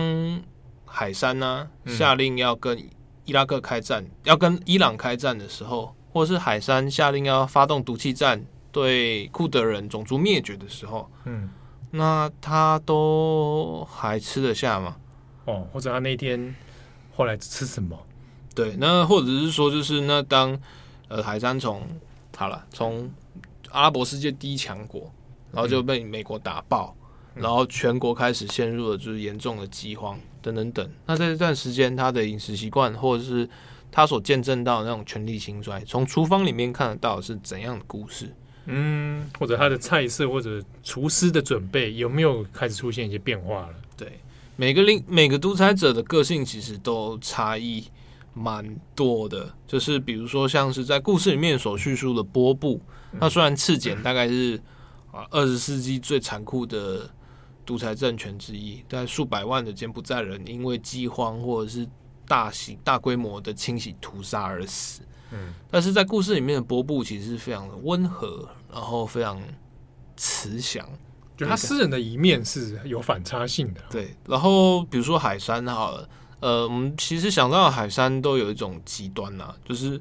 B: 海山呢、啊、下令要跟伊拉克开战，嗯、要跟伊朗开战的时候，或者是海山下令要发动毒气战，对库德人种族灭绝的时候，嗯，那他都还吃得下吗？
A: 哦，或者他那天后来吃什么？
B: 对，那或者是说，就是那当呃海山从好了，从阿拉伯世界第一强国，然后就被美国打爆，嗯、然后全国开始陷入了就是严重的饥荒等等等。那在这段时间，他的饮食习惯，或者是他所见证到的那种权力兴衰，从厨房里面看得到是怎样的故事？
A: 嗯，或者他的菜色或者厨师的准备有没有开始出现一些变化了？
B: 对，每个领每个独裁者的个性其实都差异。蛮多的，就是比如说像是在故事里面所叙述的波布，他虽然刺检大概是啊二十世纪最残酷的独裁政权之一，但数百万的柬埔寨人因为饥荒或者是大型大规模的清洗屠杀而死。
A: 嗯，
B: 但是在故事里面的波布其实是非常的温和，然后非常慈祥。
A: 就他私人的一面是有反差性的。
B: 对，然后比如说海山好了，呃，我们其实想到的海山都有一种极端呐、啊，就是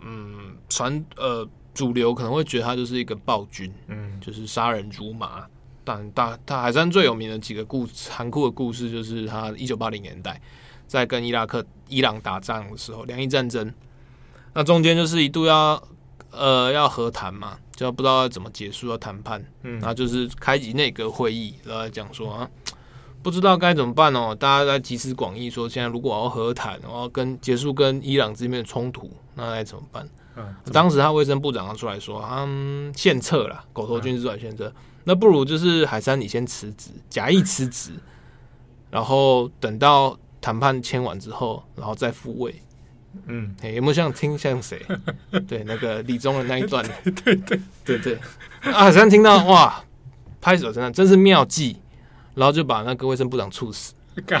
B: 嗯，传呃主流可能会觉得他就是一个暴君，
A: 嗯，
B: 就是杀人如麻。但大他海山最有名的几个故残酷的故事，就是他一九八零年代在跟伊拉克伊朗打仗的时候，两伊战争。那中间就是一度要呃要和谈嘛，就不知道要怎么结束要谈判，嗯，然后就是开启内阁会议，然后讲说啊，不知道该怎么办哦，大家在集思广益说，现在如果我要和谈，我要跟结束跟伊朗这边的冲突，那该怎么办？嗯，当时他卫生部长出来说，嗯，献策了，狗头军师来献策，那不如就是海山你先辞职，假意辞职，然后等到谈判签完之后，然后再复位。嗯，有没有像听像谁？对，那个李宗仁那一段，
A: 对对对
B: 对对。啊，好像听到哇，拍手真的真是妙计，然后就把那个卫生部长处死。
A: 干，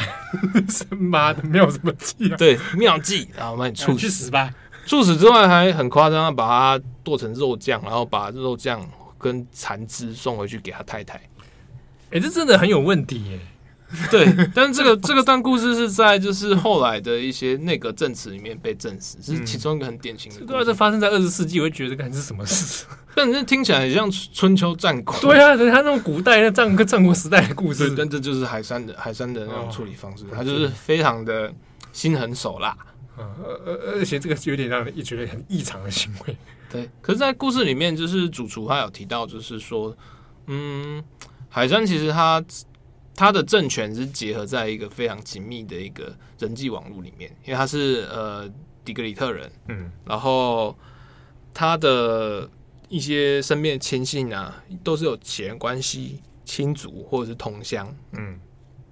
A: 妈的，没有什么计啊。
B: 对，妙计，然后把你处死，
A: 去死吧！
B: 处死之外还很夸张，把它剁成肉酱，然后把肉酱跟残肢送回去给他太太。
A: 哎、欸，这真的很有问题耶。
B: 对，但是这个这个段故事是在就是后来的一些内阁证词里面被证实，是其中一个很典型的。
A: 对啊，这发生在二十世纪，我会觉得这是什么事？
B: 但是听起来很像春秋战国。
A: 对啊，他那种古代的战跟战国时代的故事。
B: 但这就是海山的海山的那种处理方式，他就是非常的心狠手辣。
A: 而而而且这个有点让人觉得很异常的行为。
B: 对，可是，在故事里面，就是主厨他有提到，就是说，嗯，海山其实他。他的政权是结合在一个非常紧密的一个人际网络里面，因为他是呃底格里特人，嗯，然后他的一些身边的亲信啊，都是有血缘关系、亲族或者是同乡，嗯，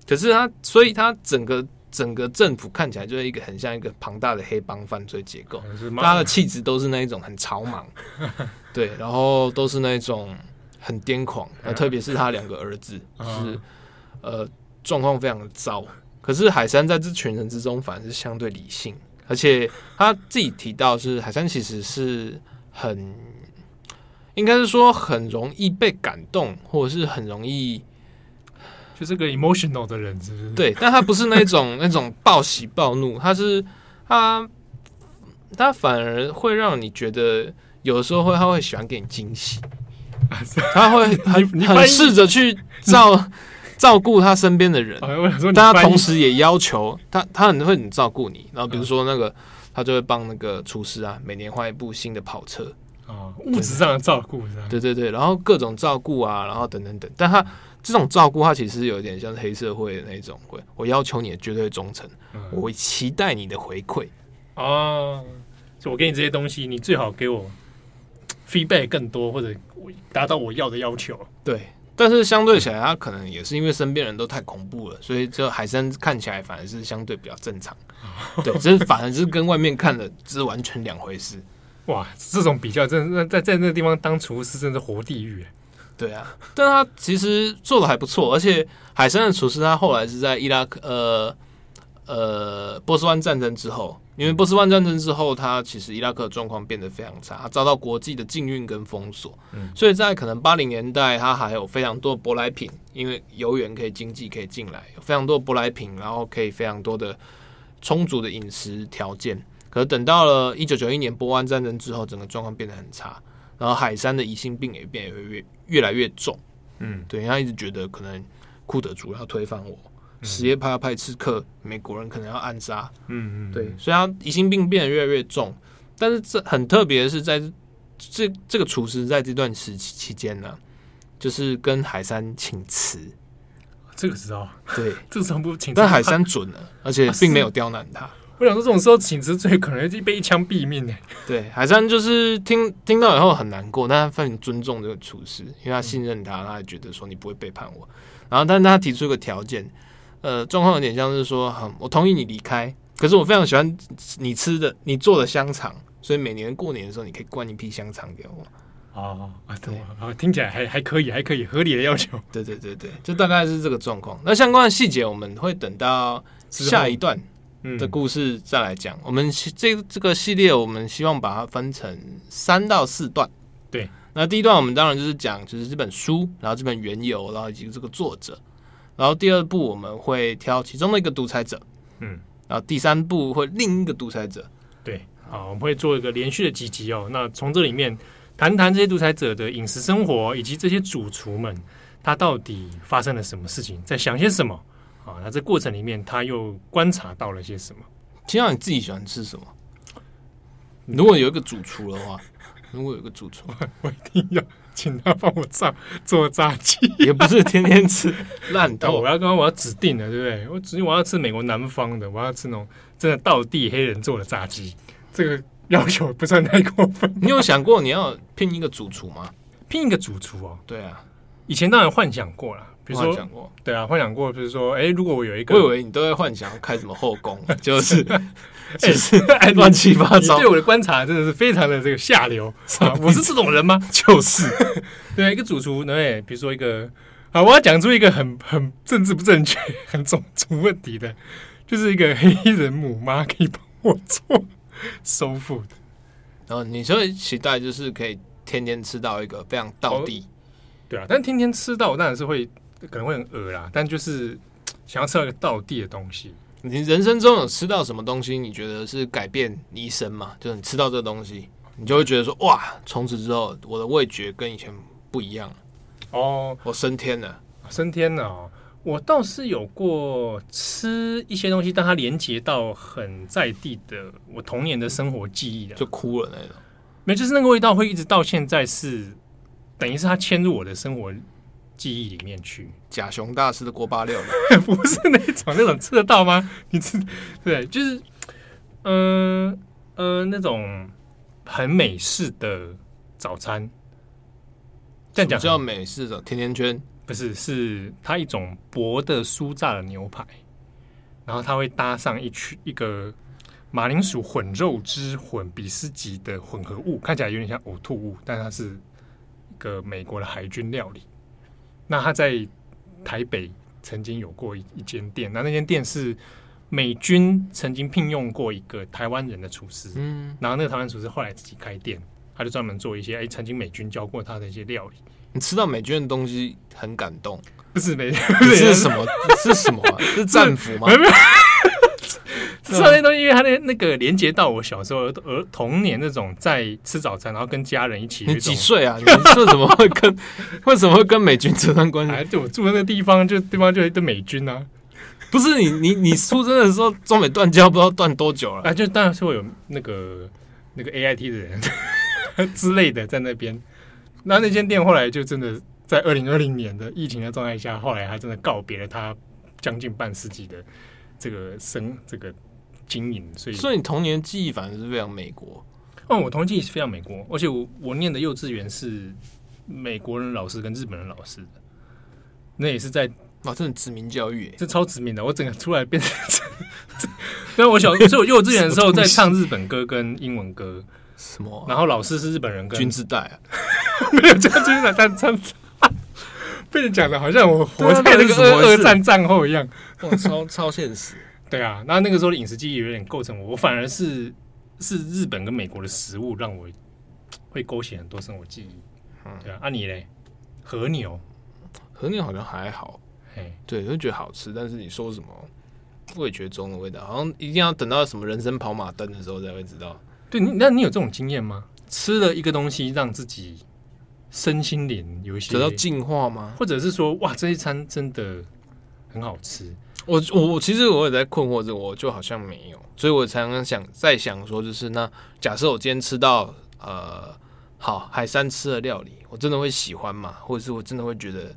B: 可是他，所以他整个整个政府看起来就是一个很像一个庞大的黑帮犯罪结构，他的气质都是那一种很草莽，对，然后都是那种很癫狂，特别是他两个儿子，就是。呃，状况非常的糟。可是海山在这群人之中，反而是相对理性，而且他自己提到是海山其实是很，应该是说很容易被感动，或者是很容易
A: 就是个 emotional 的人，是不是？
B: 对，但他不是那种 那种暴喜暴怒，他是他他反而会让你觉得有的时候会他会喜欢给你惊喜，他会很很试着去照。照顾他身边的人，但他同时也要求他，他很会很照顾你。然后比如说那个，他就会帮那个厨师啊，每年换一部新的跑车
A: 啊，物质上的照顾，
B: 对对对，然后各种照顾啊，然后等等等。但他这种照顾，它其实有点像是黑社会的那种，会我要求你的绝对忠诚，我会期待你的回馈
A: 啊，就我给你这些东西，你最好给我 feedback 更多，或者达到我要的要求，
B: 对。但是相对起来，他可能也是因为身边人都太恐怖了，所以这海参看起来反而是相对比较正常。对，这反而是跟外面看的是完全两回事。
A: 哇，这种比较真的在在那个地方当厨师，真的是活地狱。
B: 对啊，但他其实做的还不错，而且海山的厨师他后来是在伊拉克呃呃波斯湾战争之后。因为波斯湾战争之后，他其实伊拉克的状况变得非常差，他遭到国际的禁运跟封锁，嗯，所以在可能八零年代，他还有非常多的舶来品，因为油源可以经济可以进来，有非常多舶来品，然后可以非常多的充足的饮食条件。可是等到了一九九一年波湾战争之后，整个状况变得很差，然后海山的疑心病也变得越越来越重，嗯，对，他一直觉得可能库德族要推翻我。什叶派要派刺客，美国人可能要暗杀，嗯嗯，对，所以他疑心病变得越来越重。但是这很特别的是，在这这个厨师在这段时期期间呢，就是跟海山请辞。
A: 这个知道，
B: 对，
A: 这个时候不请，
B: 但海山准了，而且并没有刁难他。
A: 我想说，这种时候请辞最可能就被一枪毙命呢。
B: 对，海山就是听听到以后很难过，但他非常尊重这个厨师，因为他信任他，他也觉得说你不会背叛我。然后，但是他提出一个条件。呃，状况有点像是说，好，我同意你离开，可是我非常喜欢你吃的、你做的香肠，所以每年过年的时候，你可以灌一批香肠给我。
A: 哦，啊，对，啊，听起来还还可以，还可以，合理的要求。
B: 对对对对，就大概是这个状况。那相关的细节我们会等到下一段的故事再来讲。嗯、我们这这个系列，我们希望把它分成三到四段。
A: 对，
B: 那第一段我们当然就是讲就是这本书，然后这本缘由，然后以及这个作者。然后第二部我们会挑其中的一个独裁者，
A: 嗯，
B: 然后第三部会另一个独裁者。
A: 对，好，我们会做一个连续的几集哦。那从这里面谈谈这些独裁者的饮食生活，以及这些主厨们他到底发生了什么事情，在想些什么啊？那这过程里面他又观察到了些什么？
B: 其实你自己喜欢吃什么？如果有一个主厨的话。如果有个主厨，
A: 我一定要请他帮我炸做炸鸡，
B: 也不是天天吃烂豆。
A: 我要刚刚我要指定的，对不对？我指定我要吃美国南方的，我要吃那种真的道地黑人做的炸鸡。这个要求不算太过分。
B: 你有想过你要聘一个主厨吗？
A: 聘一个主厨哦？
B: 对啊，
A: 以前当然幻想过了，比如说，
B: 想过，
A: 对啊，幻想过，比如说，哎，如果我有一个，
B: 我以为你都在幻想开什么后宫，就是。哎，爱乱七八糟。
A: 对我的观察真的是非常的这个下流
B: 啊！我是这种人吗？
A: 就是，对一个主厨，对，比如说一个啊，我要讲出一个很很政治不正确、很种族问题的，就是一个黑人母妈可以帮我做 soul food。
B: 然后你就会期待就是可以天天吃到一个非常道地，
A: 对啊，但天天吃到当然是会可能会很饿啦，但就是 想要吃到一个道地的东西。
B: 你人生中有吃到什么东西？你觉得是改变你一生嘛？就是你吃到这个东西，你就会觉得说哇，从此之后我的味觉跟以前不一样
A: 哦，
B: 我升天了，
A: 升天了哦。我倒是有过吃一些东西，但它连接到很在地的我童年的生活记忆的，
B: 就哭了那种。
A: 没，就是那个味道会一直到现在是，等于是它迁入我的生活。记忆里面去，
B: 甲熊大师的锅巴料
A: 不是那种那种吃得到吗？你吃对，就是嗯呃，呃那种很美式的早餐，
B: 这样讲叫美式的？甜甜圈，
A: 不是，是它一种薄的酥炸的牛排，然后它会搭上一曲一个马铃薯混肉汁混比斯吉的混合物，看起来有点像呕吐物，但它是一个美国的海军料理。那他在台北曾经有过一一间店，那那间店是美军曾经聘用过一个台湾人的厨师，嗯，然后那个台湾厨师后来自己开店，他就专门做一些哎、欸，曾经美军教过他的一些料理。
B: 你吃到美军的东西很感动，
A: 不是美
B: 军是什么？是什么、啊？是战俘吗？
A: 吃那些东西，因为它那那个连接到我小时候儿童年那种在吃早餐，然后跟家人一起。
B: 你几岁啊？你为什么会跟 为什么会跟美军扯上关系？
A: 哎，就我住的那个地方，就地方就一堆美军啊。
B: 不是你你你出生的时候，中美断交不知道断多久了。
A: 哎，就当然是会有那个那个 AIT 的人 之类的在那边。那那间店后来就真的在二零二零年的疫情的状态下，后来他真的告别了他将近半世纪的这个生这个。经营，所以
B: 所以你童年记忆反而是非常美国。
A: 哦，我童年记忆是非常美国，而且我我念的幼稚园是美国人老师跟日本人老师的，那也是在
B: 哇，这种殖民教育，
A: 这超殖民的。我整个出来变成这，因为我小，所以我幼稚园的时候在唱日本歌跟英文歌，
B: 什么？
A: 然后老师是日本人跟
B: 军字带啊，
A: 没有这样军字带，但唱 被你讲的好像我活在那个二二战战后一样，
B: 哇，超超现实。
A: 对啊，那那个时候的饮食记忆有点构成我，我反而是是日本跟美国的食物让我会勾起很多生活记忆。嗯，对啊，啊你嘞？和牛，
B: 和牛好像还好，
A: 嘿，
B: 对，就觉得好吃，但是你说什么味觉中的味道，好像一定要等到什么人生跑马灯的时候才会知道。
A: 对，你那你有这种经验吗？吃了一个东西让自己身心灵有一些
B: 得到进化吗？
A: 或者是说，哇，这一餐真的很好吃？
B: 我我我其实我也在困惑着，我就好像没有，所以我常常想在想说，就是那假设我今天吃到呃好海山吃的料理，我真的会喜欢吗？或者是我真的会觉得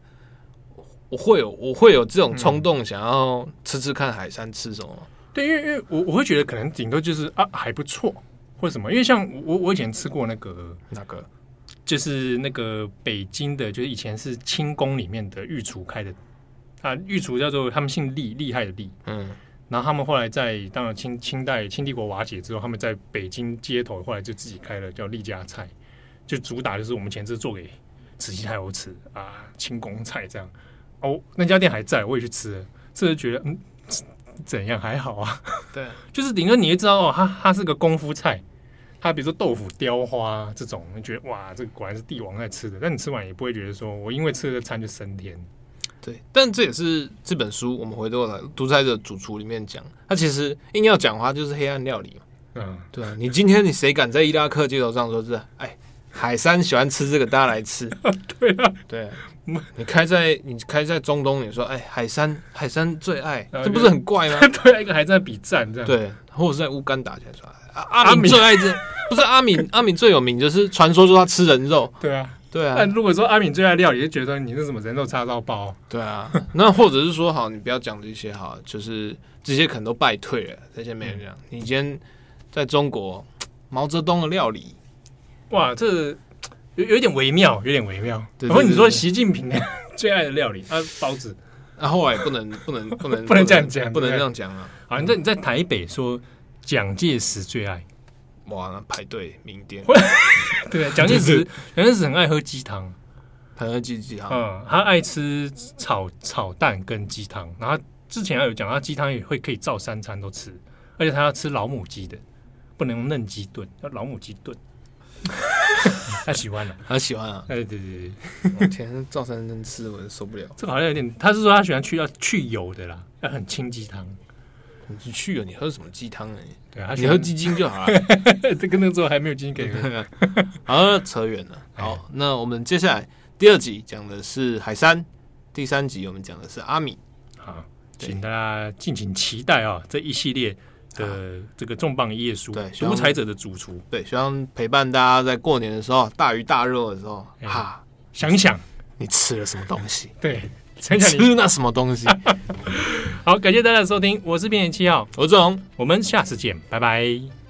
B: 我会有我会有这种冲动，想要吃吃看海山吃什么？嗯、
A: 对，因为因为我我会觉得可能顶多就是啊还不错，或者什么，因为像我我以前吃过那个
B: 那个
A: 就是那个北京的，就是以前是清宫里面的御厨开的。啊，御厨叫做他们姓厉，厉害的厉。
B: 嗯，
A: 然后他们后来在当然清清代清帝国瓦解之后，他们在北京街头后来就自己开了叫厉家菜，就主打就是我们前次做给慈禧太后吃啊，清宫菜这样。哦，那家店还在，我也去吃了，这就觉得嗯，怎样还好啊。
B: 对，
A: 就是顶多你也知道哦，它它是个功夫菜。它比如说豆腐雕花这种，你觉得哇，这个果然是帝王在吃的。但你吃完也不会觉得说我因为吃了这餐就升天。
B: 对，但这也是这本书我们回头来《独裁者主厨》里面讲，他其实硬要讲的话就是黑暗料理嘛。嗯，对啊，你今天你谁敢在伊拉克街头上说是哎？海山喜欢吃这个，大家来吃。
A: 对啊，
B: 对，你开在你开在中东，你说哎，海山海山最爱，这不是很怪吗？
A: 对，一个还在比赞这样。
B: 对，或者是在乌干达起来说，阿敏最爱这，不是阿敏，阿敏最有名就是传说说他吃人肉。
A: 对啊，
B: 对啊。
A: 但如果说阿敏最爱料理，就觉得你是什么人肉叉烧包。
B: 对啊，那或者是说好，你不要讲这些好，就是这些可能都败退了，这些没人讲。你今天在中国，毛泽东的料理。
A: 哇，这有有点微妙，有点微妙。然后你说习近平 最爱的料理，啊，包子，
B: 那后来不能不能不能
A: 不能这样讲，
B: 不能这样讲啊！
A: 好，你在你在台北说蒋介石最爱，
B: 哇，那排队名店。
A: 对，蒋介石蒋介石很爱喝鸡汤，
B: 很爱喝鸡鸡汤。
A: 嗯，他爱吃炒炒蛋跟鸡汤，然后之前还有讲，他鸡汤也会可以照三餐都吃，而且他要吃老母鸡的，不能用嫩鸡炖，要老母鸡炖。他喜欢了，
B: 他喜欢啊！
A: 哎，对对对，
B: 我天，赵三餐吃我受不了。
A: 这个好像有点，他是说他喜欢去要去油的啦，要很清鸡汤。
B: 你去了，你喝什么鸡汤呢？
A: 对啊，
B: 你喝鸡精就好了。
A: 这个那个时候还没有鸡精可以喝。
B: 好，扯远了。好，那我们接下来第二集讲的是海山，第三集我们讲的是阿米。
A: 好，请大家敬请期待啊！这一系列。的这个重磅一页书，对，独裁者的主厨，
B: 对，希望陪伴大家在过年的时候，大鱼大肉的时候，哈，
A: 想想
B: 你吃了什么东西，
A: 对，
B: 想想吃那什么东西。
A: 好，感谢大家的收听，我是编辑七号，
B: 我是志宏，
A: 我们下次见，拜拜。